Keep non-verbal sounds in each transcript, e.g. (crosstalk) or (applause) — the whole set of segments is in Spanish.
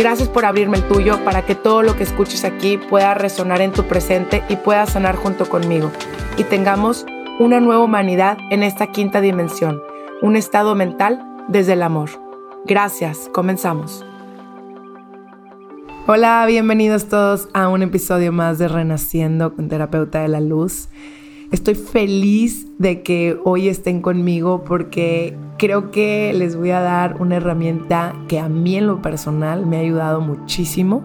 Gracias por abrirme el tuyo para que todo lo que escuches aquí pueda resonar en tu presente y pueda sanar junto conmigo. Y tengamos una nueva humanidad en esta quinta dimensión, un estado mental desde el amor. Gracias, comenzamos. Hola, bienvenidos todos a un episodio más de Renaciendo con Terapeuta de la Luz. Estoy feliz de que hoy estén conmigo porque creo que les voy a dar una herramienta que a mí en lo personal me ha ayudado muchísimo.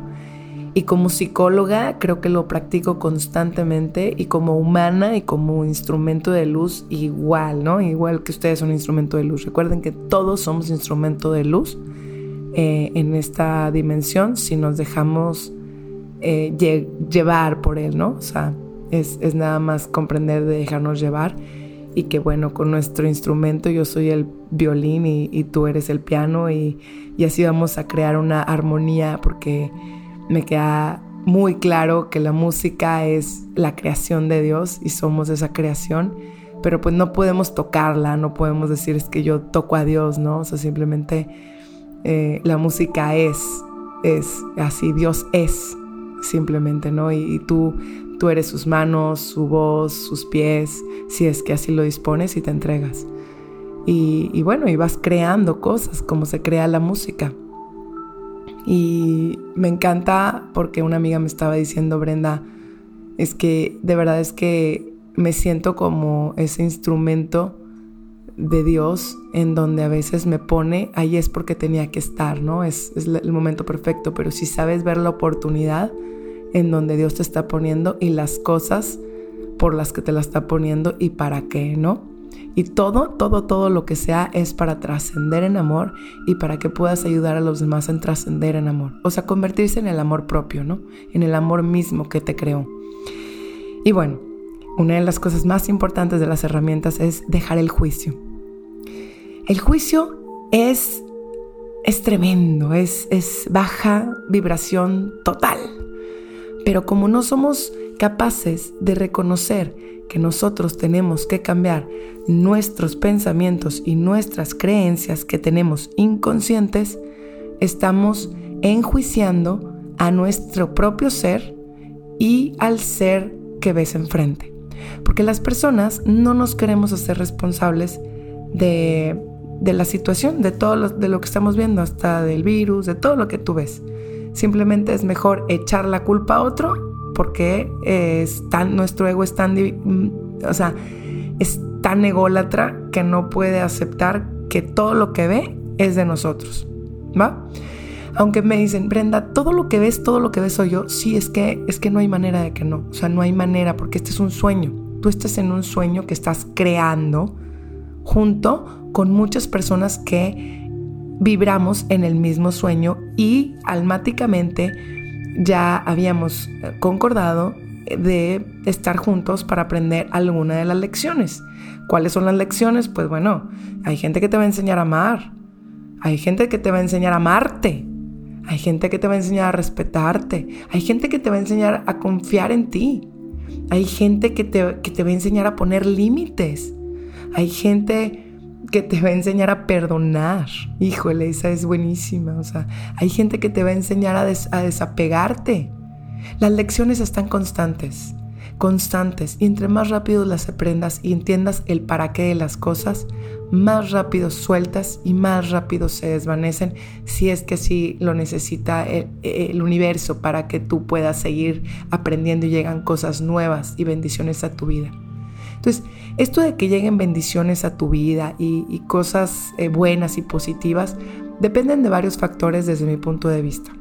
Y como psicóloga creo que lo practico constantemente y como humana y como instrumento de luz igual, ¿no? Igual que ustedes son instrumento de luz. Recuerden que todos somos instrumento de luz eh, en esta dimensión si nos dejamos eh, llevar por él, ¿no? O sea, es, nada más comprender de dejarnos llevar y que bueno, con nuestro instrumento yo soy el violín y, tú eres el piano y, así vamos a crear una armonía porque me queda muy claro que la música es la creación de Dios y somos esa creación, pero pues no podemos tocarla, no podemos decir es que yo toco a Dios, ¿no? O sea, simplemente eh, la música es, es así, Dios es simplemente, ¿no? y tú Tú eres sus manos, su voz, sus pies, si es que así lo dispones y te entregas. Y, bueno, y vas creando cosas como se crea la música. Y me encanta porque una amiga me estaba diciendo, Brenda, es que de verdad es que me siento como ese instrumento de Dios en donde a veces me pone, ahí es porque tenía que estar, ¿no? Es, es el momento perfecto, pero si sabes ver la oportunidad, en donde Dios te está poniendo y las cosas por las que te la está poniendo y para qué, ¿no? Y todo, todo, todo lo que sea es para trascender en amor y para que puedas ayudar a los demás en trascender en amor. O sea, convertirse en el amor propio, ¿no? En el amor mismo que te creó. Y bueno, una de las cosas más importantes de las herramientas es dejar el juicio. El juicio es, es tremendo, es, es baja vibración total. Pero como no somos capaces de reconocer que nosotros tenemos que cambiar nuestros pensamientos y nuestras creencias que tenemos inconscientes, estamos enjuiciando a nuestro propio ser y al ser que ves enfrente. Porque las personas no nos queremos hacer responsables de, la situación, de todo de lo que estamos viendo, hasta del virus, de todo lo que tú ves. Simplemente es mejor echar la culpa a otro porque es tan, nuestro ego es tan, mm, o sea, es tan ególatra que no puede aceptar que todo lo que ve es de nosotros, ¿va? Aunque me dicen, Brenda, todo lo que ves, todo lo que ves soy yo, sí, es que, es que no hay manera de que no, o sea, no hay manera porque este es un sueño, tú estás en un sueño que estás creando junto con muchas personas que vibramos en el mismo sueño y almáticamente ya habíamos eh, concordado de estar juntos para aprender alguna de las lecciones. ¿Cuáles son las lecciones? Pues bueno, hay gente que te va a enseñar a amar, hay gente que te va a enseñar a amarte, hay gente que te va a enseñar a respetarte, hay gente que te va a enseñar a confiar en ti, hay gente que te, que te va a enseñar a poner límites, hay gente que te va a enseñar a perdonar. Híjole, esa es buenísima. O sea, hay gente que te va a enseñar a, desapegarte. Las lecciones están constantes, constantes. Y entre más rápido las aprendas y entiendas el para qué de las cosas, más rápido sueltas y más rápido se desvanecen si es que así lo necesita el, el universo para que tú puedas seguir aprendiendo y llegan cosas nuevas y bendiciones a tu vida. Entonces, esto de que lleguen bendiciones a tu vida y, cosas eh, buenas y positivas, dependen de varios factores desde mi punto de vista.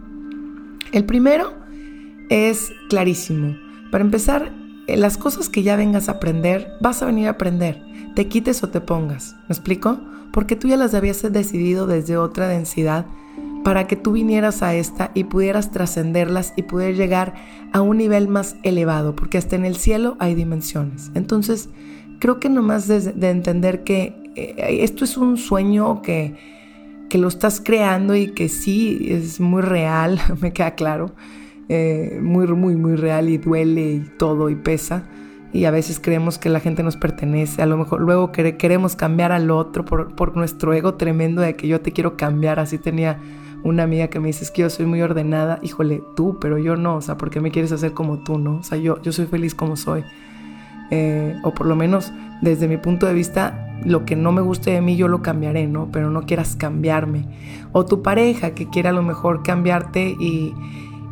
El primero es clarísimo. Para empezar, eh, las cosas que ya vengas a aprender, vas a venir a aprender, te quites o te pongas. ¿Me explico? Porque tú ya las habías decidido desde otra densidad para que tú vinieras a esta y pudieras trascenderlas y poder llegar a un nivel más elevado, porque hasta en el cielo hay dimensiones. Entonces, creo que nomás de, de entender que eh, esto es un sueño que, que lo estás creando y que sí es muy real, (laughs) me queda claro, eh, muy, muy, muy real y duele y todo y pesa. Y a veces creemos que la gente nos pertenece, a lo mejor luego queremos cambiar al otro por, por nuestro ego tremendo de que yo te quiero cambiar, así tenía una amiga que me dice, es que yo soy muy ordenada, híjole, tú, pero yo no, o sea, ¿por qué me quieres hacer como tú, no? O sea, yo, yo soy feliz como soy. Eh, o por lo menos desde mi punto de vista, lo que no me guste de mí yo lo cambiaré, ¿no? Pero no quieras cambiarme. O tu pareja que quiera a lo mejor cambiarte y,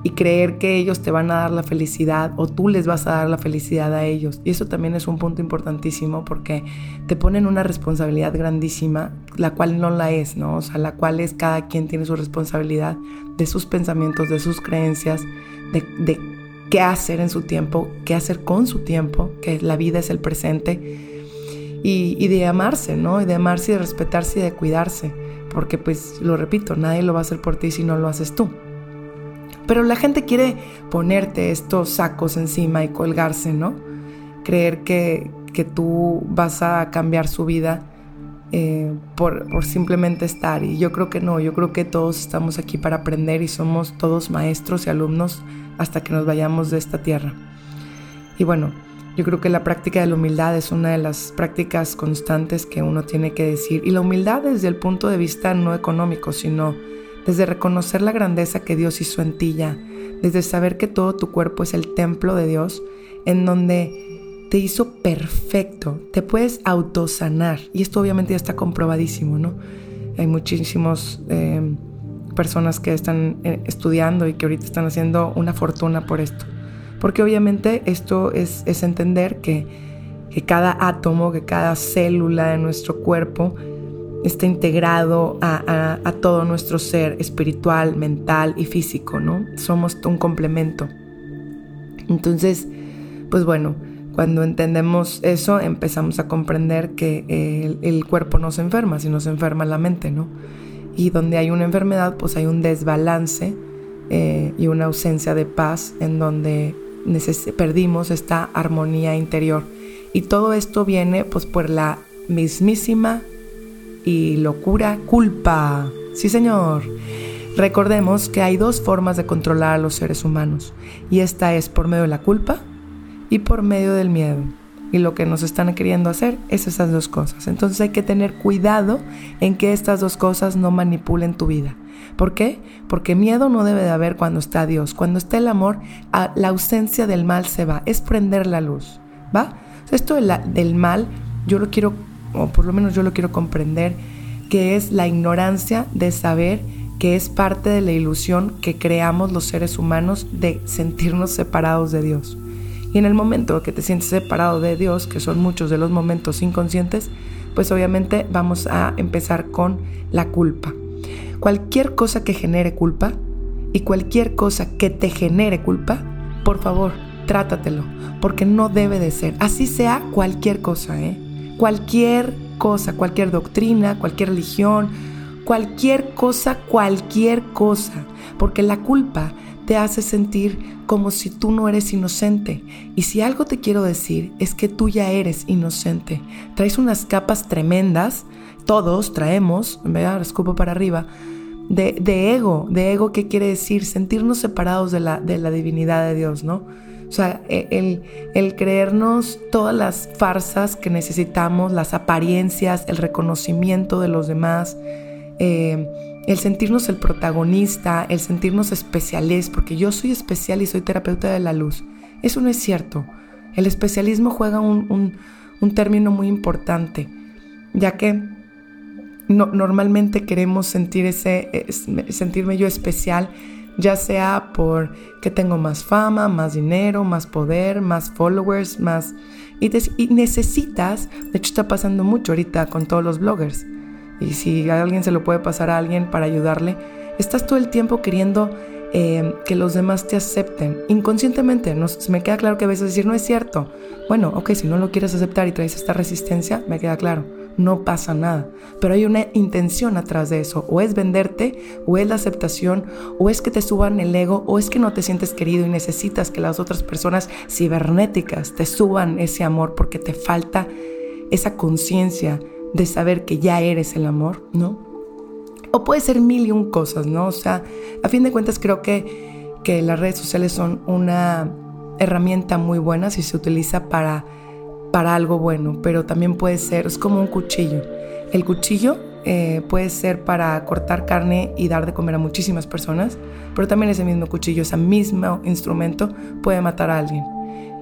y creer que ellos te van a dar la felicidad o tú les vas a dar la felicidad a ellos. Y eso también es un punto importantísimo porque te ponen una responsabilidad grandísima, la cual no la es, ¿no? O sea, la cual es cada quien tiene su responsabilidad de sus pensamientos, de sus creencias, de, qué hacer en su tiempo, qué hacer con su tiempo, que la vida es el presente. Y, y de amarse, ¿no? Y de amarse y de respetarse y de cuidarse. Porque pues, lo repito, nadie lo va a hacer por ti si no lo haces tú. Pero la gente quiere ponerte estos sacos encima y colgarse, ¿no? Creer que, tú vas a cambiar su vida eh, por, por, simplemente estar. Y yo creo que no, yo creo que todos estamos aquí para aprender y somos todos maestros y alumnos hasta que nos vayamos de esta tierra. Y bueno, yo creo que la práctica de la humildad es una de las prácticas constantes que uno tiene que decir. Y la humildad desde el punto de vista no económico, sino desde reconocer la grandeza que Dios hizo en ti ya, desde saber que todo tu cuerpo es el templo de Dios, en donde te hizo perfecto, te puedes autosanar, y esto obviamente ya está comprobadísimo, ¿no? Hay muchísimas em, personas que están eh, estudiando y que ahorita están haciendo una fortuna por esto, porque obviamente esto es, es entender que, que cada átomo, que cada célula de nuestro cuerpo, está integrado a, todo nuestro ser espiritual, mental y físico, ¿no? Somos un complemento. Entonces, pues bueno, cuando entendemos eso, empezamos a comprender que el, cuerpo no se enferma, sino se enferma la mente, ¿no? Y donde hay una enfermedad, pues hay un desbalance eh, y una ausencia de paz en donde perdimos esta armonía interior. Y todo esto viene pues por la mismísima y locura, culpa. Sí, señor. Recordemos que hay dos formas de controlar a los seres humanos, y esta es por medio de la culpa y por medio del miedo. Y lo que nos están queriendo hacer es esas dos cosas. Entonces hay que tener cuidado en que estas dos cosas no manipulen tu vida. ¿Por qué? Porque miedo no debe de haber cuando está Dios. Cuando está el amor, la ausencia del mal se va. Es prender la luz. ¿Va? Esto del mal, yo lo quiero o por lo menos yo lo quiero comprender, que es la ignorancia de saber que es parte de la ilusión que creamos los seres humanos de sentirnos separados de Dios. Y en el momento que te sientes separado de Dios, que son muchos de los momentos inconscientes, pues obviamente vamos a empezar con la culpa. Cualquier cosa que genere culpa y cualquier cosa que te genere culpa, por favor, trátatelo, porque no debe de ser. Así sea cualquier cosa, ¿eh? Cualquier cosa, cualquier doctrina, cualquier religión, cualquier cosa, cualquier cosa, porque la culpa te hace sentir como si tú no eres inocente. Y si algo te quiero decir es que tú ya eres inocente. Traes unas capas tremendas, todos traemos, me escupo para arriba, de, de, ego, de ego, ¿qué quiere decir? Sentirnos separados de la, de la divinidad de Dios, ¿no? O sea, e, el, creernos todas las farsas que necesitamos, las apariencias, el reconocimiento de los demás, eh, el sentirnos el protagonista, el sentirnos especiales, porque yo soy especial y soy terapeuta de la luz. Eso no es cierto. El especialismo juega un, término muy importante, ya que normalmente queremos sentir ese, sentirme yo especial ya sea por que tengo más fama, más dinero, más poder, más followers, más... Y, necesitas, de hecho está pasando mucho ahorita con todos los bloggers, y si alguien se lo puede pasar a alguien para ayudarle, estás todo el tiempo queriendo eh, que los demás te acepten. Inconscientemente, no, me queda claro que a veces decir, no es cierto. Bueno, ok, si no lo quieres aceptar y traes esta resistencia, me queda claro no pasa nada. Pero hay una intención atrás de eso. O es venderte, o es la aceptación, o es que te suban el ego, o es que no te sientes querido y necesitas que las otras personas cibernéticas te suban ese amor porque te falta esa conciencia de saber que ya eres el amor, ¿no? O puede ser mil y un cosas, ¿no? O sea, a fin de cuentas creo que, que las redes sociales son una herramienta muy buena si se utiliza para para algo bueno, pero también puede ser, es como un cuchillo. El cuchillo eh, puede ser para cortar carne y dar de comer a muchísimas personas, pero también ese mismo cuchillo, ese mismo instrumento puede matar a alguien.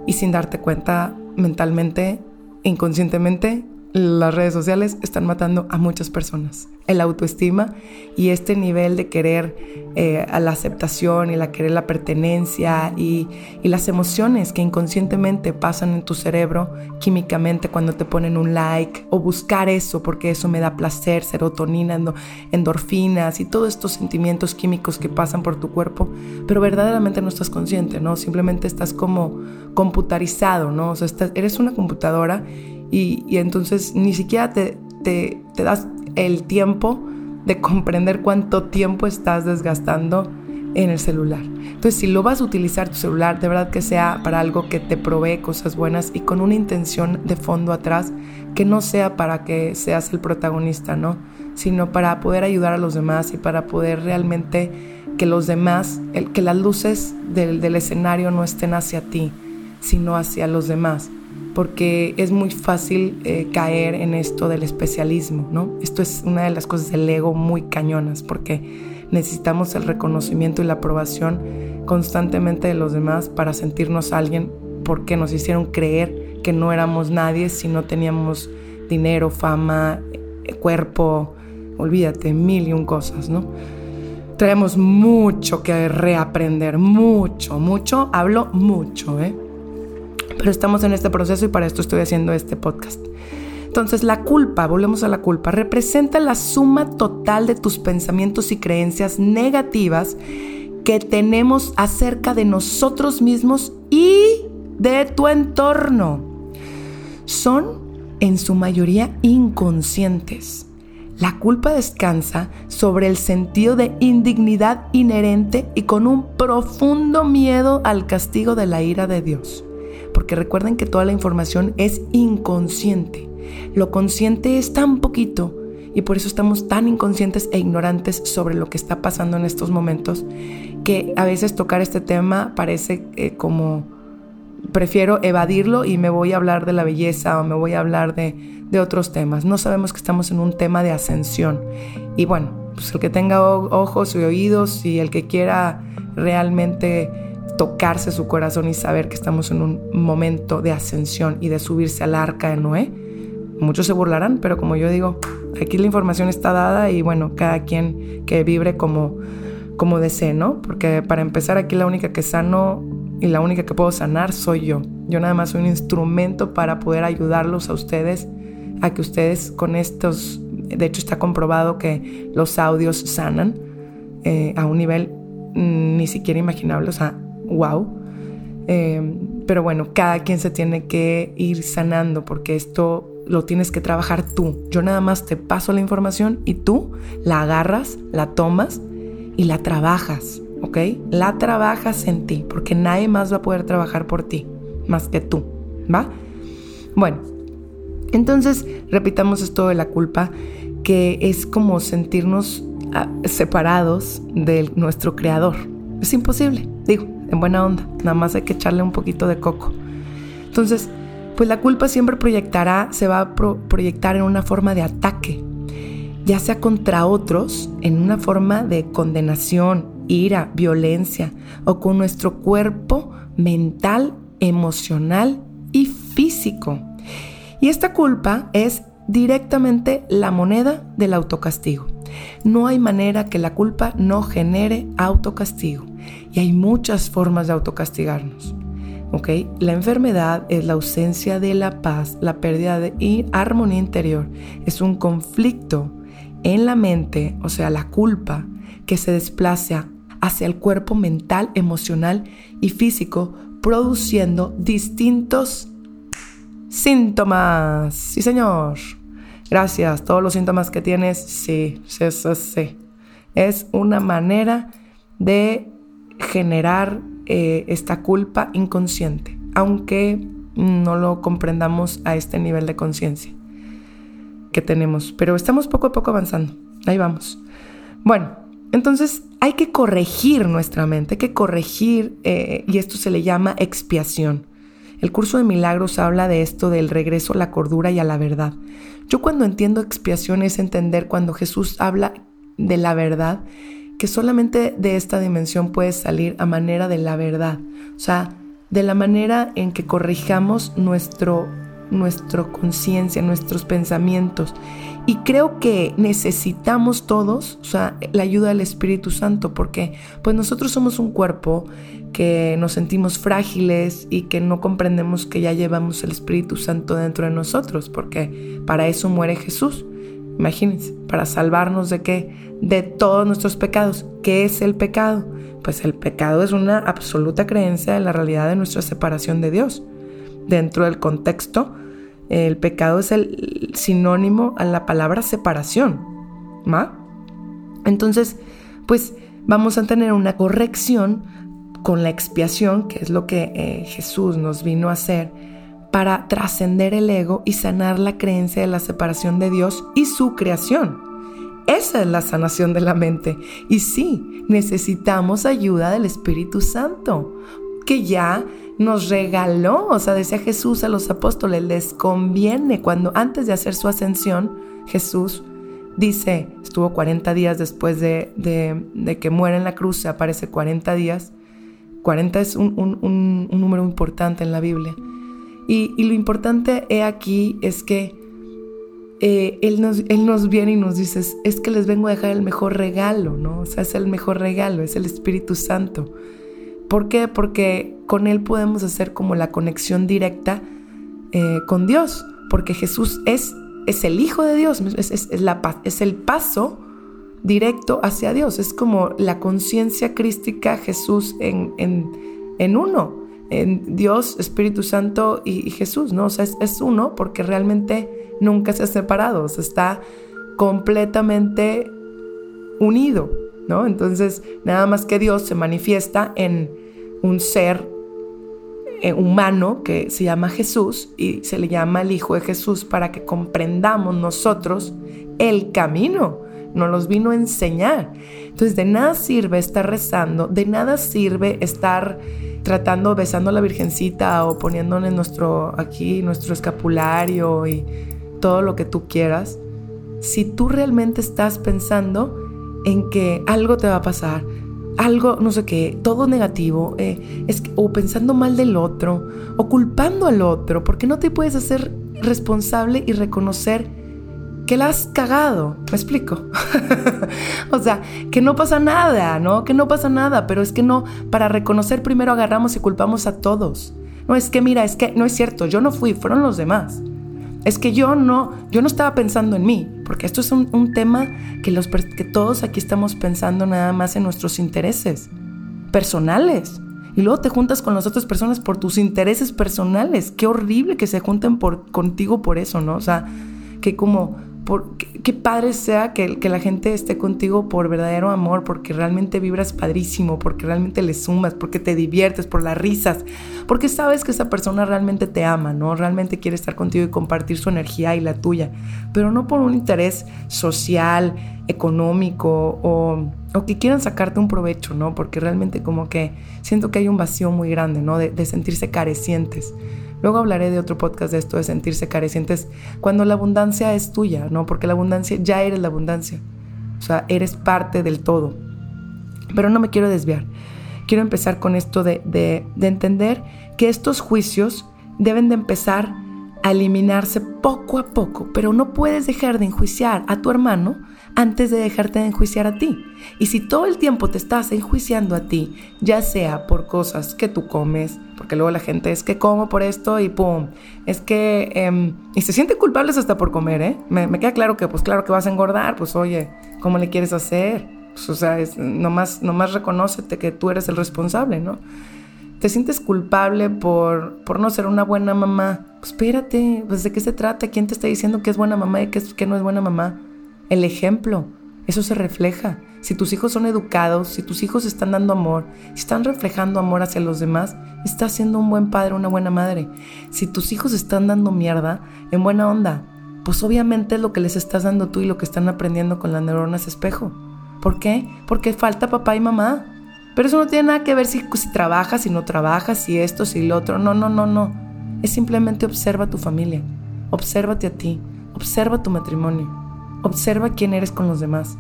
Y sin darte cuenta mentalmente, inconscientemente, las redes sociales están matando a muchas personas. El autoestima y este nivel de querer eh, a la aceptación y la querer la pertenencia y, las emociones que inconscientemente pasan en tu cerebro químicamente cuando te ponen un like o buscar eso porque eso me da placer, serotonina, endorfinas y todos estos sentimientos químicos que pasan por tu cuerpo, pero verdaderamente no estás consciente, ¿no? Simplemente estás como computarizado, ¿no? O sea, eres una computadora y, entonces ni siquiera te, das el tiempo de comprender cuánto tiempo estás desgastando en el celular. Entonces, si lo vas a utilizar tu celular, de verdad que sea para algo que te provee cosas buenas y con una intención de fondo atrás, que no sea para que seas el protagonista, ¿no? Sino para poder ayudar a los demás y para poder realmente que los demás, el, que las luces del escenario no estén hacia ti, sino hacia los demás porque es muy fácil eh, caer en esto del especialismo, ¿no? Esto es una de las cosas del ego muy cañonas, porque necesitamos el reconocimiento y la aprobación constantemente de los demás para sentirnos alguien, porque nos hicieron creer que no éramos nadie si no teníamos dinero, fama, eh, cuerpo, olvídate, mil y un cosas, ¿no? Traemos mucho que reaprender, mucho, mucho, hablo mucho, ¿eh? Pero estamos en este proceso y para esto estoy haciendo este podcast. Entonces la culpa, volvemos a la culpa, representa la suma total de tus pensamientos y creencias negativas que tenemos acerca de nosotros mismos y de tu entorno. Son en su mayoría inconscientes. La culpa descansa sobre el sentido de indignidad inherente y con un profundo miedo al castigo de la ira de Dios porque recuerden que toda la información es inconsciente. Lo consciente es tan poquito y por eso estamos tan inconscientes e ignorantes sobre lo que está pasando en estos momentos que a veces tocar este tema parece eh, como prefiero evadirlo y me voy a hablar de la belleza o me voy a hablar de, de otros temas. No sabemos que estamos en un tema de ascensión. Y bueno, pues el que tenga ojos y oídos y el que quiera realmente tocarse su corazón y saber que estamos en un momento de ascensión y de subirse al arca de Noé. Muchos se burlarán, pero como yo digo, aquí la información está dada y bueno, cada quien que vibre como, como desee, ¿no? Porque para empezar aquí la única que sano y la única que puedo sanar soy yo. Yo nada más soy un instrumento para poder ayudarlos a ustedes, a que ustedes con estos, de hecho está comprobado que los audios sanan eh, a un nivel mm, ni siquiera imaginable, o sea, wow. Em, pero bueno, cada quien se tiene que ir sanando porque esto lo tienes que trabajar tú. Yo nada más te paso la información y tú la agarras, la tomas y la trabajas, ¿ok? La trabajas en ti porque nadie más va a poder trabajar por ti más que tú, ¿va? Bueno, entonces repitamos esto de la culpa que es como sentirnos ah, separados de nuestro creador. Es imposible, digo, en buena onda, nada más hay que echarle un poquito de coco. Entonces, pues la culpa siempre proyectará, se va a proyectar en una forma de ataque, ya sea contra otros, en una forma de condenación, ira, violencia, o con nuestro cuerpo mental, emocional y físico. Y esta culpa es directamente la moneda del autocastigo. no hay manera que la culpa no genere autocastigo. Y hay muchas formas de autocastigarnos. ¿ok? La enfermedad es la ausencia de la paz, la pérdida de armonía interior. Es un conflicto en la mente, o sea, la culpa, que se desplaza hacia el cuerpo mental, emocional y físico, produciendo distintos síntomas. Sí, señor. Gracias. Todos los síntomas que tienes, sí, sí, sí, sí. Es una manera de generar eh, esta culpa inconsciente, aunque no lo comprendamos a este nivel de conciencia que tenemos. Pero estamos poco a poco avanzando. Ahí vamos. Bueno, entonces hay que corregir nuestra mente, hay que corregir, eh, y esto se le llama expiación. El curso de milagros habla de esto, del regreso a la cordura y a la verdad. Yo cuando entiendo expiación es entender cuando Jesús habla de la verdad, que solamente de esta dimensión puede salir a manera de la verdad. O sea, de la manera en que corrijamos nuestro, nuestra conciencia, nuestros pensamientos. Y creo que necesitamos todos, o sea, la ayuda del Espíritu Santo, porque pues nosotros somos un cuerpo que nos sentimos frágiles y que no comprendemos que ya llevamos el Espíritu Santo dentro de nosotros, porque para eso muere Jesús. Imagínense, para salvarnos de qué? De todos nuestros pecados. ¿Qué es el pecado? Pues el pecado es una absoluta creencia de la realidad de nuestra separación de Dios. Dentro del contexto, el pecado es el sinónimo a la palabra separación. ¿Ma? Entonces, pues vamos a tener una corrección con la expiación, que es lo que eh, Jesús nos vino a hacer, para trascender el ego y sanar la creencia de la separación de Dios y su creación. Esa es la sanación de la mente. Y sí, necesitamos ayuda del Espíritu Santo, que ya nos regaló, o sea, decía Jesús a los apóstoles, les conviene cuando antes de hacer su ascensión, Jesús dice, estuvo 40 días después de, de que muere en la cruz, se aparece 40 días, 40 es un, número importante en la Biblia. Y, lo importante aquí es que eh, él, nos, él, nos, viene y nos dice, es que les vengo a dejar el mejor regalo, ¿no? O sea, es el mejor regalo, es el Espíritu Santo. ¿Por qué? Porque con Él podemos hacer como la conexión directa eh, con Dios, porque Jesús es, es el Hijo de Dios, es, la, es el paso directo hacia Dios. Es como la conciencia crística Jesús en, en, uno, en Dios, Espíritu Santo y, Jesús, ¿no? O sea, es, uno porque realmente nunca se ha separado, está completamente unido, ¿no? Entonces, nada más que Dios se manifiesta en un ser eh, humano que se llama Jesús y se le llama el Hijo de Jesús para que comprendamos nosotros el camino nos los vino a enseñar. Entonces de nada sirve estar rezando, de nada sirve estar tratando, besando a la Virgencita o poniéndole nuestro, aquí nuestro escapulario y todo lo que tú quieras, si tú realmente estás pensando en que algo te va a pasar, algo, no sé qué, todo negativo, eh, o pensando mal del otro, o culpando al otro, porque no te puedes hacer responsable y reconocer que la has cagado, me explico. (laughs) o sea, que no pasa nada, ¿no? Que no pasa nada, pero es que no, para reconocer primero agarramos y culpamos a todos. No, es que mira, es que no es cierto, yo no fui, fueron los demás. Es que yo no, yo no estaba pensando en mí, porque esto es un, tema que, los, que todos aquí estamos pensando nada más en nuestros intereses personales. Y luego te juntas con las otras personas por tus intereses personales. Qué horrible que se junten por, contigo por eso, ¿no? O sea, que como qué, padre sea que, la gente esté contigo por verdadero amor, porque realmente vibras padrísimo, porque realmente le sumas, porque te diviertes, por las risas, porque sabes que esa persona realmente te ama, ¿no? Realmente quiere estar contigo y compartir su energía y la tuya, pero no por un interés social, económico o, que quieran sacarte un provecho, ¿no? Porque realmente como que siento que hay un vacío muy grande, ¿no? de sentirse carecientes. Luego hablaré de otro podcast de esto, de sentirse carecientes, cuando la abundancia es tuya, ¿no? Porque la abundancia, ya eres la abundancia. O sea, eres parte del todo. Pero no me quiero desviar. Quiero empezar con esto de, de, entender que estos juicios deben de empezar a eliminarse poco a poco, pero no puedes dejar de enjuiciar a tu hermano antes de dejarte de enjuiciar a ti. Y si todo el tiempo te estás enjuiciando a ti, ya sea por cosas que tú comes, porque luego la gente es que como por esto y pum, es que... Em, y se sienten culpables hasta por comer, ¿eh? Me, queda claro que pues claro que vas a engordar, pues oye, ¿cómo le quieres hacer? Pues, o sea, es, nomás, nomás reconócete que tú eres el responsable, ¿no? Te sientes culpable por, por no ser una buena mamá. Pues espérate, pues de qué se trata, quién te está diciendo que es buena mamá y que, que no es buena mamá. El ejemplo, eso se refleja. Si tus hijos son educados, si tus hijos están dando amor, si están reflejando amor hacia los demás, estás siendo un buen padre, una buena madre. Si tus hijos están dando mierda, en buena onda, pues obviamente es lo que les estás dando tú y lo que están aprendiendo con las neuronas espejo. ¿Por qué? Porque falta papá y mamá. Pero eso no tiene nada que ver si, si trabajas, si no trabajas, si esto, si lo otro. No, no, no, no. Es simplemente observa tu familia. Obsérvate a ti. Observa tu matrimonio. Observa quién eres con los demás.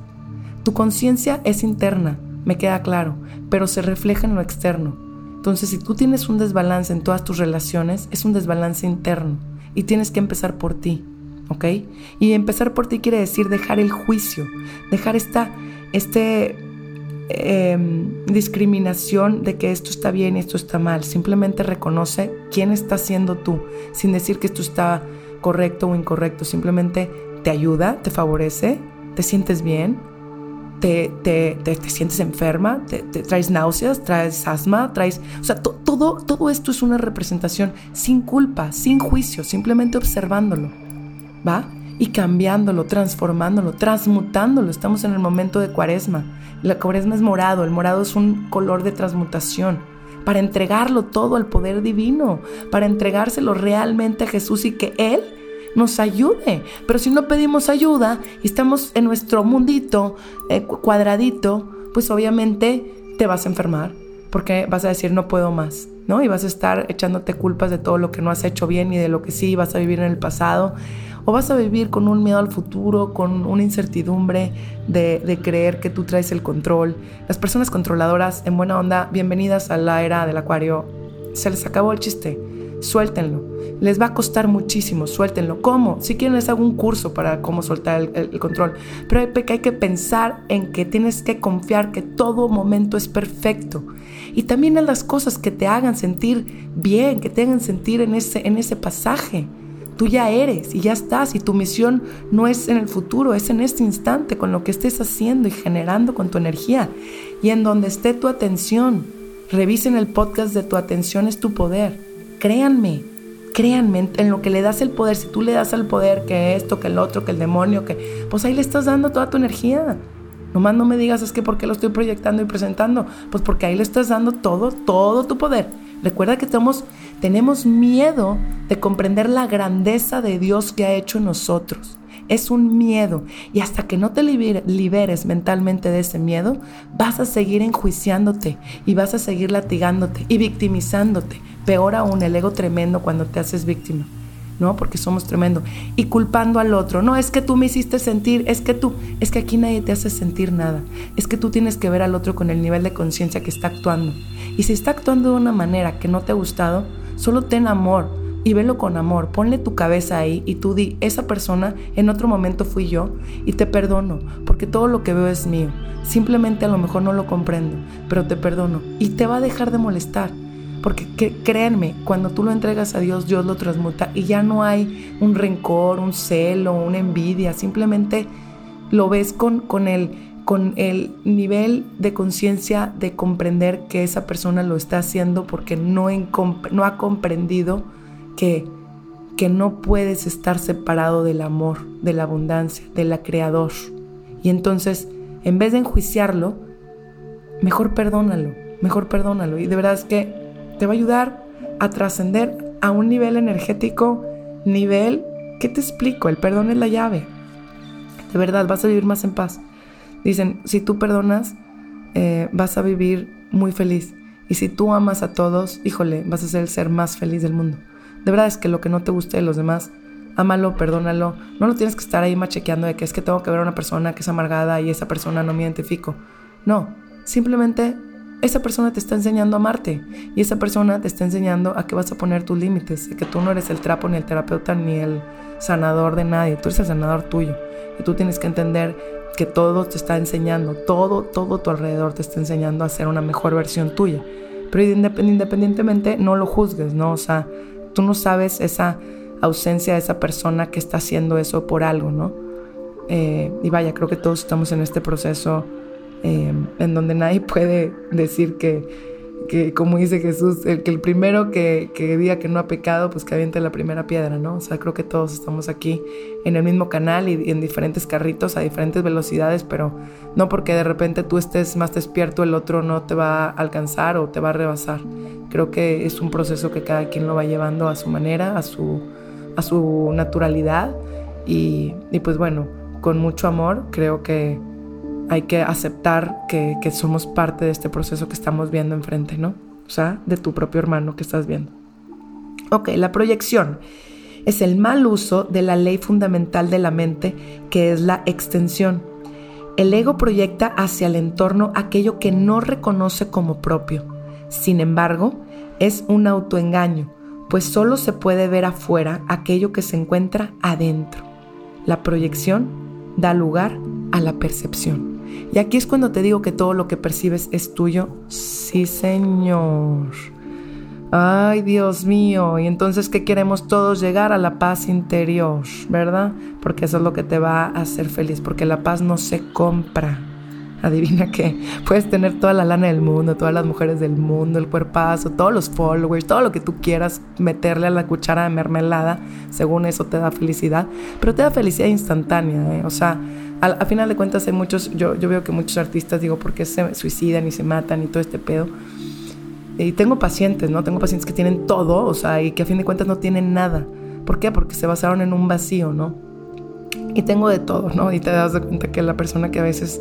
Tu conciencia es interna, me queda claro, pero se refleja en lo externo. Entonces, si tú tienes un desbalance en todas tus relaciones, es un desbalance interno y tienes que empezar por ti, ¿ok? Y empezar por ti quiere decir dejar el juicio, dejar esta, este Em, discriminación de que esto está bien y esto está mal. Simplemente reconoce quién está siendo tú, sin decir que esto está correcto o incorrecto. Simplemente te ayuda, te favorece, te sientes bien, te, te, te, sientes enferma, te, traes náuseas, traes asma, traes... O sea, todo, todo esto es una representación sin culpa, sin juicio, simplemente observándolo. ¿Va? y cambiándolo, transformándolo, transmutándolo. Estamos en el momento de cuaresma. La cuaresma es morado, el morado es un color de transmutación para entregarlo todo al poder divino, para entregárselo realmente a Jesús y que Él nos ayude. Pero si no pedimos ayuda y estamos en nuestro mundito eh, cuadradito, pues obviamente te vas a enfermar porque vas a decir no puedo más, ¿no? Y vas a estar echándote culpas de todo lo que no has hecho bien y de lo que sí vas a vivir en el pasado o vas a vivir con un miedo al futuro, con una incertidumbre de, creer que tú traes el control. Las personas controladoras, en buena onda, bienvenidas a la era del acuario. Se les acabó el chiste. Suéltenlo. Les va a costar muchísimo, suéltenlo. ¿Cómo? Si quieren les hago un curso para cómo soltar el, control. Pero hay, hay que pensar en que tienes que confiar que todo momento es perfecto. Y también en las cosas que te hagan sentir bien, que te hagan sentir en ese, en ese pasaje. Tú ya eres y ya estás y tu misión no es en el futuro, es en este instante con lo que estés haciendo y generando con tu energía. Y en donde esté tu atención, revisen el podcast de tu atención es tu poder. Créanme, créanme en lo que le das el poder. Si tú le das al poder que esto, que el otro, que el demonio, que pues ahí le estás dando toda tu energía. Nomás no me digas es que por qué lo estoy proyectando y presentando. Pues porque ahí le estás dando todo, todo tu poder. Recuerda que tenemos miedo de comprender la grandeza de Dios que ha hecho en nosotros. Es un miedo. Y hasta que no te liberes mentalmente de ese miedo, vas a seguir enjuiciándote y vas a seguir latigándote y victimizándote. Peor aún, el ego tremendo cuando te haces víctima. ¿No? Porque somos tremendo. Y culpando al otro. No, es que tú me hiciste sentir, es que tú, es que aquí nadie te hace sentir nada. Es que tú tienes que ver al otro con el nivel de conciencia que está actuando. Y si está actuando de una manera que no te ha gustado, solo ten amor y velo con amor. Ponle tu cabeza ahí y tú di, esa persona en otro momento fui yo y te perdono, porque todo lo que veo es mío. Simplemente a lo mejor no lo comprendo, pero te perdono y te va a dejar de molestar. Porque créanme, cuando tú lo entregas a Dios, Dios lo transmuta y ya no hay un rencor, un celo, una envidia, simplemente lo ves con, con, el, con el nivel de conciencia de comprender que esa persona lo está haciendo porque no, no ha comprendido que, que no puedes estar separado del amor, de la abundancia, de la creador. Y entonces, en vez de enjuiciarlo, mejor perdónalo, mejor perdónalo. Y de verdad es que te va a ayudar a trascender a un nivel energético, nivel, ¿qué te explico? El perdón es la llave. De verdad, vas a vivir más en paz. Dicen, si tú perdonas, eh, vas a vivir muy feliz. Y si tú amas a todos, híjole, vas a ser el ser más feliz del mundo. De verdad es que lo que no te guste de los demás, ámalo, perdónalo. No lo tienes que estar ahí machequeando de que es que tengo que ver a una persona que es amargada y esa persona no me identifico. No, simplemente esa persona te está enseñando a amarte y esa persona te está enseñando a que vas a poner tus límites, que tú no eres el trapo ni el terapeuta ni el sanador de nadie, tú eres el sanador tuyo y tú tienes que entender que todo te está enseñando, todo, todo tu alrededor te está enseñando a ser una mejor versión tuya. Pero independientemente no lo juzgues, ¿no? O sea, tú no sabes esa ausencia de esa persona que está haciendo eso por algo, ¿no? Eh, y vaya, creo que todos estamos en este proceso eh, en donde nadie (laughs) puede decir que que como dice Jesús, el que el primero que, que, diga que no ha pecado, pues que aviente la primera piedra, ¿no? O sea, creo que todos estamos aquí en el mismo canal y, en diferentes carritos a diferentes velocidades, pero no porque de repente tú estés más despierto, el otro no te va a alcanzar o te va a rebasar. Creo que es un proceso que cada quien lo va llevando a su manera, a su, a su naturalidad y, y pues bueno, con mucho amor creo que hay que aceptar que, somos parte de este proceso que estamos viendo enfrente, ¿no? O sea, de tu propio hermano que estás viendo. Ok, la proyección es el mal uso de la ley fundamental de la mente, que es la extensión. El ego proyecta hacia el entorno aquello que no reconoce como propio. Sin embargo, es un autoengaño, pues solo se puede ver afuera aquello que se encuentra adentro. La proyección da lugar a la percepción. Y aquí es cuando te digo que todo lo que percibes es tuyo. Sí, Señor. Ay, Dios mío. Y entonces, ¿qué queremos todos? Llegar a la paz interior, ¿verdad? Porque eso es lo que te va a hacer feliz, porque la paz no se compra. Adivina qué, puedes tener toda la lana del mundo, todas las mujeres del mundo, el cuerpazo, todos los followers, todo lo que tú quieras meterle a la cuchara de mermelada, según eso te da felicidad, pero te da felicidad instantánea, ¿eh? o sea, a, final de cuentas hay muchos, yo, yo veo que muchos artistas, digo, porque se suicidan y se matan y todo este pedo. Y tengo pacientes, ¿no? Tengo pacientes que tienen todo, o sea, y que a fin de cuentas no tienen nada. ¿Por qué? Porque se basaron en un vacío, ¿no? Y tengo de todo, ¿no? Y te das cuenta que la persona que a veces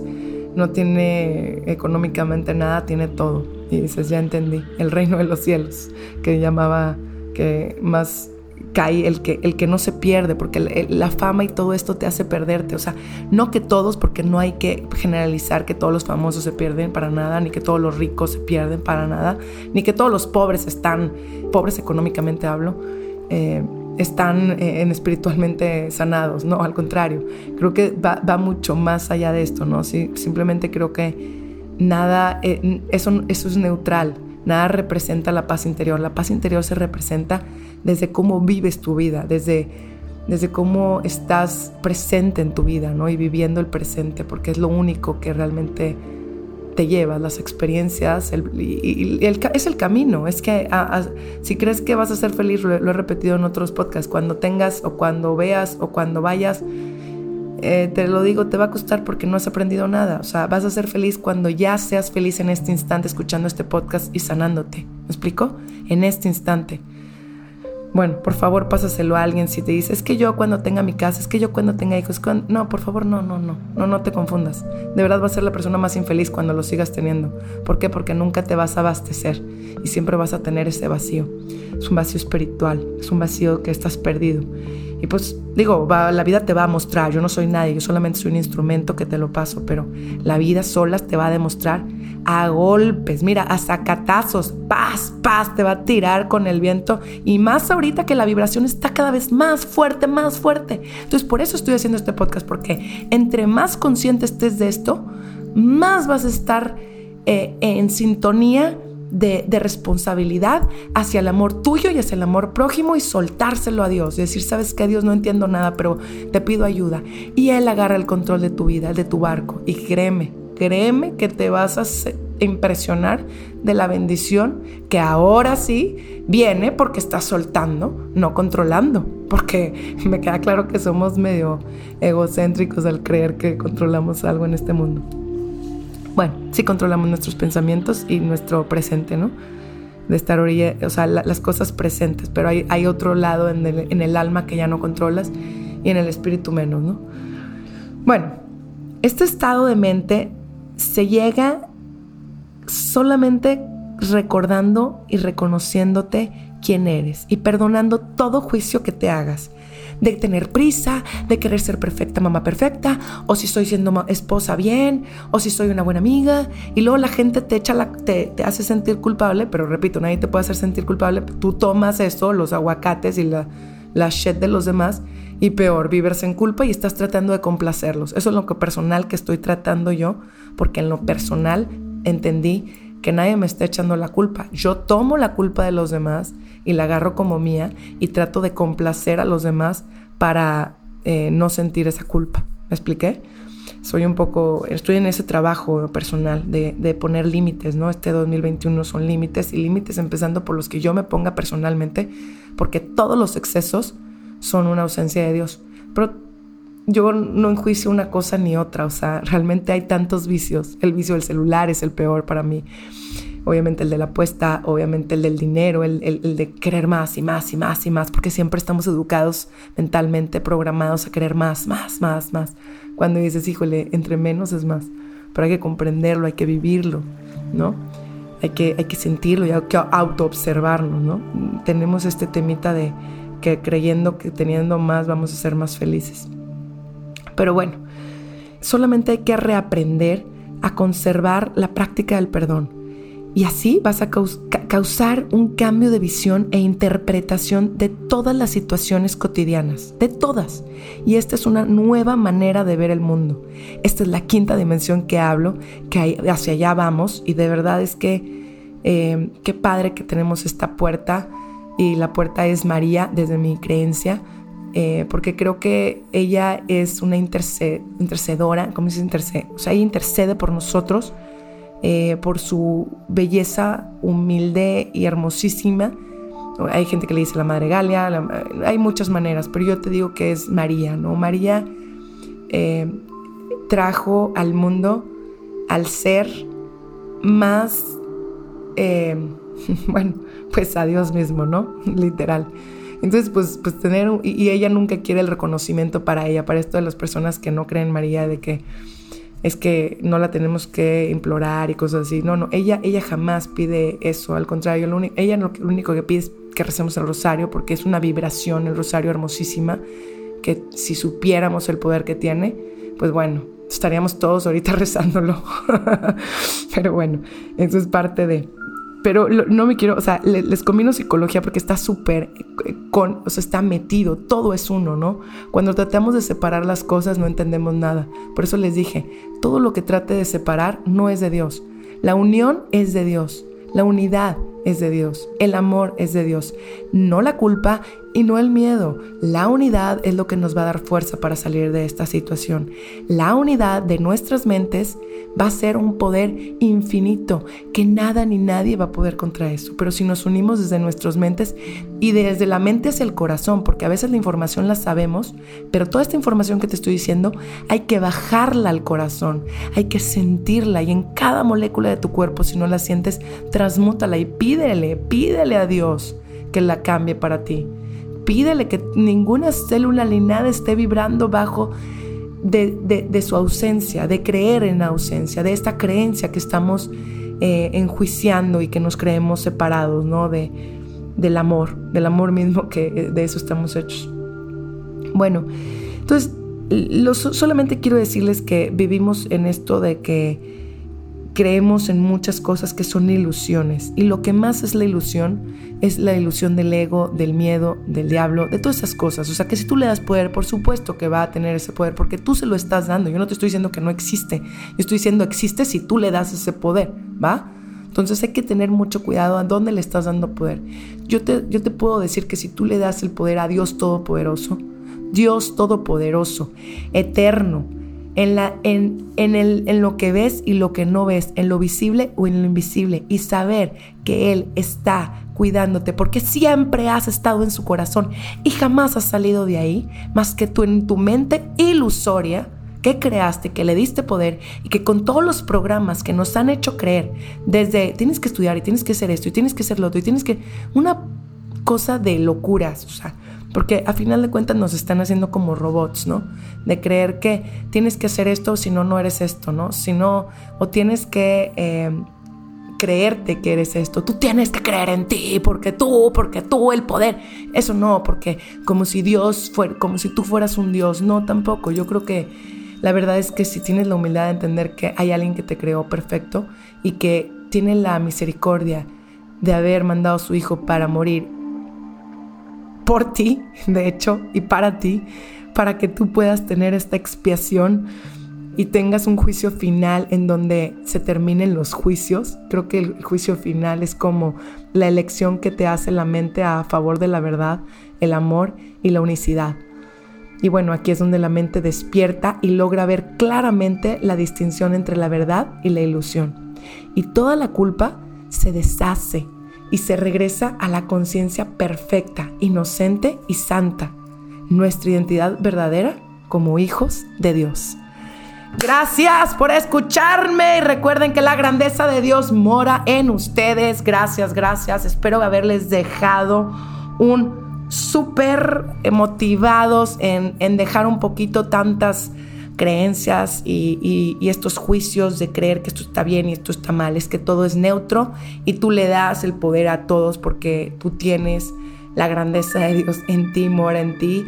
no tiene económicamente nada, tiene todo. Y dices, ya entendí, el reino de los cielos, que llamaba que más cae el que, el que no se pierde, porque la fama y todo esto te hace perderte. O sea, no que todos, porque no hay que generalizar que todos los famosos se pierden para nada, ni que todos los ricos se pierden para nada, ni que todos los pobres están, pobres económicamente hablo, eh, están eh, en espiritualmente sanados, no, al contrario, creo que va, va mucho más allá de esto, ¿no? Simplemente creo que nada, eh, eso, eso es neutral, nada representa la paz interior, la paz interior se representa desde cómo vives tu vida, desde, desde cómo estás presente en tu vida, ¿no? Y viviendo el presente, porque es lo único que realmente te lleva, las experiencias, es el camino. Es que si crees que vas a ser feliz, lo, he repetido en otros podcasts, cuando tengas o cuando veas o cuando vayas, eh, te lo digo, te va a costar porque no has aprendido nada. O sea, vas a ser feliz cuando ya seas feliz en este instante escuchando este podcast y sanándote. ¿Me explico? En este instante. Bueno, por favor, pásaselo a alguien si te dice, es que yo cuando tenga mi casa, es que yo cuando tenga hijos, no, por favor, no, no, no, no, no te confundas. De verdad vas a ser la persona más infeliz cuando lo sigas teniendo. ¿Por qué? Porque nunca te vas a abastecer y siempre vas a tener ese vacío. Es un vacío espiritual, es un vacío que estás perdido. Y pues digo, la vida te va a mostrar, yo no soy nadie, yo solamente soy un instrumento que te lo paso, pero la vida sola te va a demostrar a golpes, mira, a sacatazos, paz, paz, te va a tirar con el viento y más ahorita que la vibración está cada vez más fuerte, más fuerte. Entonces por eso estoy haciendo este podcast, porque entre más consciente estés de esto, más vas a estar eh, en sintonía de, responsabilidad hacia el amor tuyo y hacia el amor prójimo y soltárselo a Dios. Decir, sabes que Dios no entiendo nada, pero te pido ayuda. Y Él agarra el control de tu vida, de tu barco. Y créeme, créeme que te vas a impresionar de la bendición que ahora sí viene porque estás soltando, no controlando. Porque (laughs) me queda claro que somos medio egocéntricos al creer que controlamos algo en este mundo bueno, sí controlamos nuestros pensamientos y nuestro presente, ¿no? De estar orilla, o sea, las cosas presentes, pero hay, otro lado en el, alma que ya no controlas y en el espíritu menos, ¿no? Bueno, este estado de mente se llega solamente recordando y reconociéndote quién eres y perdonando todo juicio que te hagas. de tener prisa, de querer ser perfecta, mamá perfecta, o si estoy siendo esposa bien, o si soy una buena amiga. Y luego la gente te echa la, te, te hace sentir culpable, pero repito, nadie te puede hacer sentir culpable. Tú tomas eso, los aguacates y la, la shit de los demás, y peor, vivirse en culpa y estás tratando de complacerlos. Eso es lo que personal que estoy tratando yo, porque en lo personal entendí que nadie me está echando la culpa. Yo tomo la culpa de los demás y la agarro como mía y trato de complacer a los demás para eh, no sentir esa culpa. ¿Me expliqué? Soy un poco, estoy en ese trabajo personal de, de poner límites, ¿no? Este 2021 son límites y límites empezando por los que yo me ponga personalmente, porque todos los excesos son una ausencia de Dios. Pero yo no enjuicio una cosa ni otra, o sea, realmente hay tantos vicios. El vicio del celular es el peor para mí. Obviamente el de la apuesta, obviamente el del dinero, el, el, de querer más y más y más y más, porque siempre estamos educados mentalmente, programados a querer más, más, más, más. Cuando dices, híjole, entre menos es más, pero hay que comprenderlo, hay que vivirlo, ¿no? Hay que, hay que sentirlo y hay que autoobservarnos, ¿no? Tenemos este temita de que creyendo que teniendo más vamos a ser más felices. Pero bueno, solamente hay que reaprender a conservar la práctica del perdón. Y así vas a causar un cambio de visión e interpretación de todas las situaciones cotidianas, de todas. Y esta es una nueva manera de ver el mundo. Esta es la quinta dimensión que hablo, que hacia allá vamos. Y de verdad es que eh, qué padre que tenemos esta puerta. Y la puerta es María, desde mi creencia eh, porque creo que ella es una intercedora, ¿cómo se intercede? O sea, ella intercede por nosotros, eh, por su belleza humilde y hermosísima. Hay gente que le dice la Madre Galia, hay muchas maneras, pero yo te digo que es María, ¿no? María eh, trajo al mundo al ser más, (laughs) bueno, (laughs) pues a Dios mismo, ¿no? (laughs) Literal. Entonces, pues, pues tener, y, ella nunca quiere el reconocimiento para ella, para esto de las personas que no creen en María, de que es que no la tenemos que implorar y cosas así. No, no, ella, ella jamás pide eso, al contrario, ella lo, lo único que pide es que recemos el rosario, porque es una vibración, el rosario hermosísima, que si supiéramos el poder que tiene, pues bueno, estaríamos todos ahorita (laughs) rezándolo. Pero bueno, eso es parte de... Pero no me quiero, o sea, les, combino psicología porque está súper eh, con, o sea, está metido, todo es uno, ¿no? Cuando tratamos de separar las cosas no entendemos nada. Por eso les dije, todo lo que trate de separar no es de Dios. La unión es de Dios, la unidad es de Dios, el amor es de Dios, no la culpa y no el miedo. La unidad es lo que nos va a dar fuerza para salir de esta situación. La unidad de nuestras mentes va a ser un poder infinito que nada ni nadie va a poder contra eso. Pero si nos unimos desde nuestras mentes y desde la mente hacia el corazón, porque a veces la información la sabemos, pero toda esta información que te estoy diciendo hay que bajarla al corazón, hay que sentirla y en cada molécula de tu cuerpo, si no la sientes, transmútala y pídele, pídele a Dios que la cambie para ti. Pídele que ninguna célula ni nada esté vibrando bajo de, su ausencia, de creer en la ausencia, de esta creencia que estamos eh, enjuiciando y que nos creemos separados, ¿no? De, del amor, del amor mismo que eh, de eso estamos hechos. Bueno, entonces, solamente quiero decirles que vivimos en esto de que creemos en muchas cosas que son ilusiones. Y lo que más es la ilusión es la ilusión del ego, del miedo, del diablo, de todas esas cosas. O sea que si tú le das poder, por supuesto que va a tener ese poder, porque tú se lo estás dando. Yo no te estoy diciendo que no existe. Yo estoy diciendo existe si tú le das ese poder, ¿va? Entonces hay que tener mucho cuidado a dónde le estás dando poder. Yo te, yo te puedo decir que si tú le das el poder a Dios Todopoderoso, Dios Todopoderoso, eterno, en, la, en, en, el, en lo que ves y lo que no ves, en lo visible o en lo invisible, y saber que Él está cuidándote, porque siempre has estado en su corazón y jamás has salido de ahí, más que tú en tu mente ilusoria que creaste, que le diste poder y que con todos los programas que nos han hecho creer, desde tienes que estudiar y tienes que hacer esto y tienes que hacer lo otro y tienes que... Una cosa de locuras, o sea, porque a final de cuentas nos están haciendo como robots, ¿no? De creer que tienes que hacer esto, si no, no eres esto, ¿no? Si no, o tienes que, eh, creerte que eres esto. Tú tienes que creer en ti, porque tú, porque tú, el poder. Eso no, porque como si Dios fuera, como si tú fueras un Dios. No, tampoco. Yo creo que la verdad es que si tienes la humildad de entender que hay alguien que te creó perfecto y que tiene la misericordia de haber mandado a su hijo para morir por ti, de hecho, y para ti, para que tú puedas tener esta expiación y tengas un juicio final en donde se terminen los juicios. Creo que el juicio final es como la elección que te hace la mente a favor de la verdad, el amor y la unicidad. Y bueno, aquí es donde la mente despierta y logra ver claramente la distinción entre la verdad y la ilusión. Y toda la culpa se deshace y se regresa a la conciencia perfecta, inocente y santa, nuestra identidad verdadera como hijos de Dios. Gracias por escucharme y recuerden que la grandeza de Dios mora en ustedes. Gracias, gracias. Espero haberles dejado un súper motivados en, en, dejar un poquito tantas creencias y, estos juicios de creer que esto está bien y esto está mal. Es que todo es neutro y tú le das el poder a todos porque tú tienes la grandeza de Dios en ti, mora en ti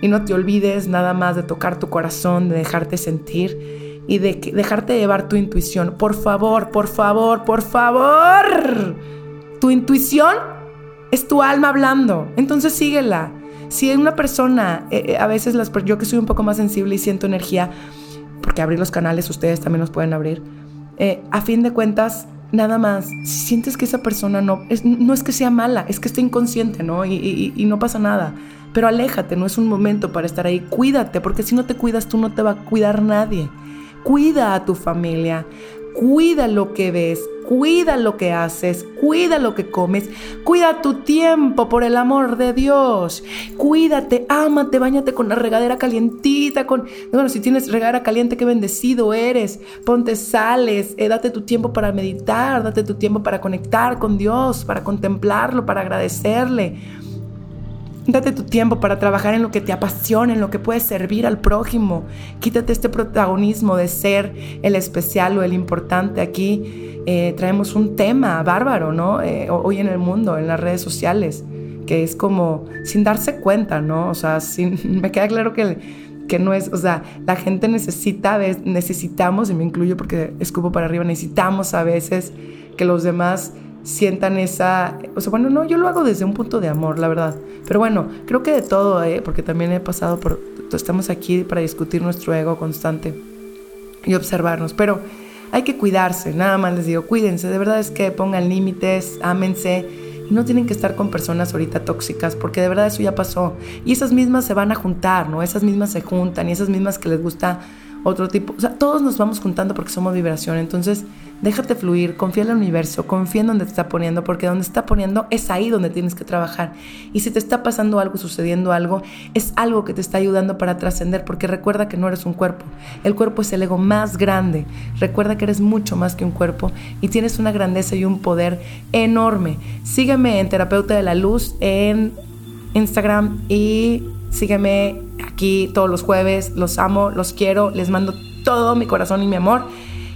y no te olvides nada más de tocar tu corazón, de dejarte sentir y de dejarte llevar tu intuición. Por favor, por favor, por favor. Tu intuición es tu alma hablando. Entonces síguela. Si una persona, eh, eh, a veces las, yo que soy un poco más sensible y siento energía, porque abrir los canales ustedes también los pueden abrir, eh, a fin de cuentas, nada más, si sientes que esa persona no es, no es que sea mala, es que está inconsciente, ¿no? y, y no pasa nada. Pero aléjate, no es un momento para estar ahí. Cuídate, porque si no te cuidas tú no te va a cuidar nadie. Cuida a tu familia, cuida lo que ves, cuida lo que haces, cuida lo que comes, cuida tu tiempo por el amor de Dios. Cuídate, ámate, bañate con la regadera calientita, con bueno, si tienes regadera caliente, qué bendecido eres. Ponte sales, eh, date tu tiempo para meditar, date tu tiempo para conectar con Dios, para contemplarlo, para agradecerle. Date tu tiempo para trabajar en lo que te apasiona, en lo que puedes servir al prójimo. Quítate este protagonismo de ser el especial o el importante. Aquí eh, traemos un tema bárbaro, ¿no? Eh, hoy en el mundo, en las redes sociales, que es como sin darse cuenta, ¿no? O sea, (laughs) me queda claro que, que no es, o sea, la gente necesita, necesitamos, y me incluyo porque escupo para arriba, necesitamos a veces que los demás sientan esa, o sea, bueno, no, yo lo hago desde un punto de amor, la verdad. Pero bueno, creo que de todo, ¿eh? porque también he pasado por, estamos aquí para discutir nuestro ego constante y observarnos, pero hay que cuidarse, nada más les digo, cuídense, de verdad es que pongan límites, ámense y no tienen que estar con personas ahorita tóxicas, porque de verdad eso ya pasó. Y esas mismas se van a juntar, ¿no? Esas mismas se juntan y esas mismas que les gusta otro tipo, o sea, todos nos vamos juntando porque somos vibración, entonces déjate fluir, confía en el universo, confía en donde te está poniendo, porque donde está poniendo es ahí donde tienes que trabajar. Y si te está pasando algo, sucediendo algo, es algo que te está ayudando para trascender, porque recuerda que no eres un cuerpo, el cuerpo es el ego más grande, recuerda que eres mucho más que un cuerpo y tienes una grandeza y un poder enorme. Sígueme en Terapeuta de la Luz en Instagram y sígueme aquí todos los jueves. Los amo, los quiero, les mando todo mi corazón y mi amor.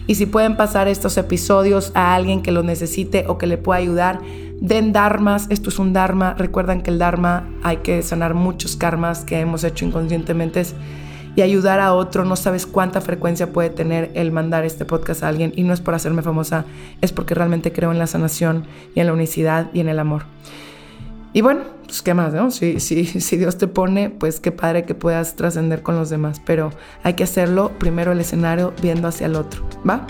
Y si pueden pasar estos episodios a alguien que lo necesite o que le pueda ayudar, den dharmas. Esto es un dharma. Recuerdan que el dharma hay que sanar muchos karmas que hemos hecho inconscientemente y ayudar a otro. No sabes cuánta frecuencia puede tener el mandar este podcast a alguien. Y no es por hacerme famosa, es porque realmente creo en la sanación y en la unicidad y en el amor. Y bueno, pues qué más, ¿no? Si, si, (laughs) si Dios te pone, pues qué padre que puedas trascender con los demás, pero hay que hacerlo primero el escenario viendo hacia el otro, ¿va?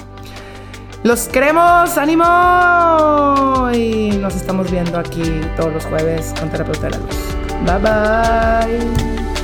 Los queremos, ánimo y nos estamos viendo aquí todos los jueves con Terapeuta de la Luz. Bye bye.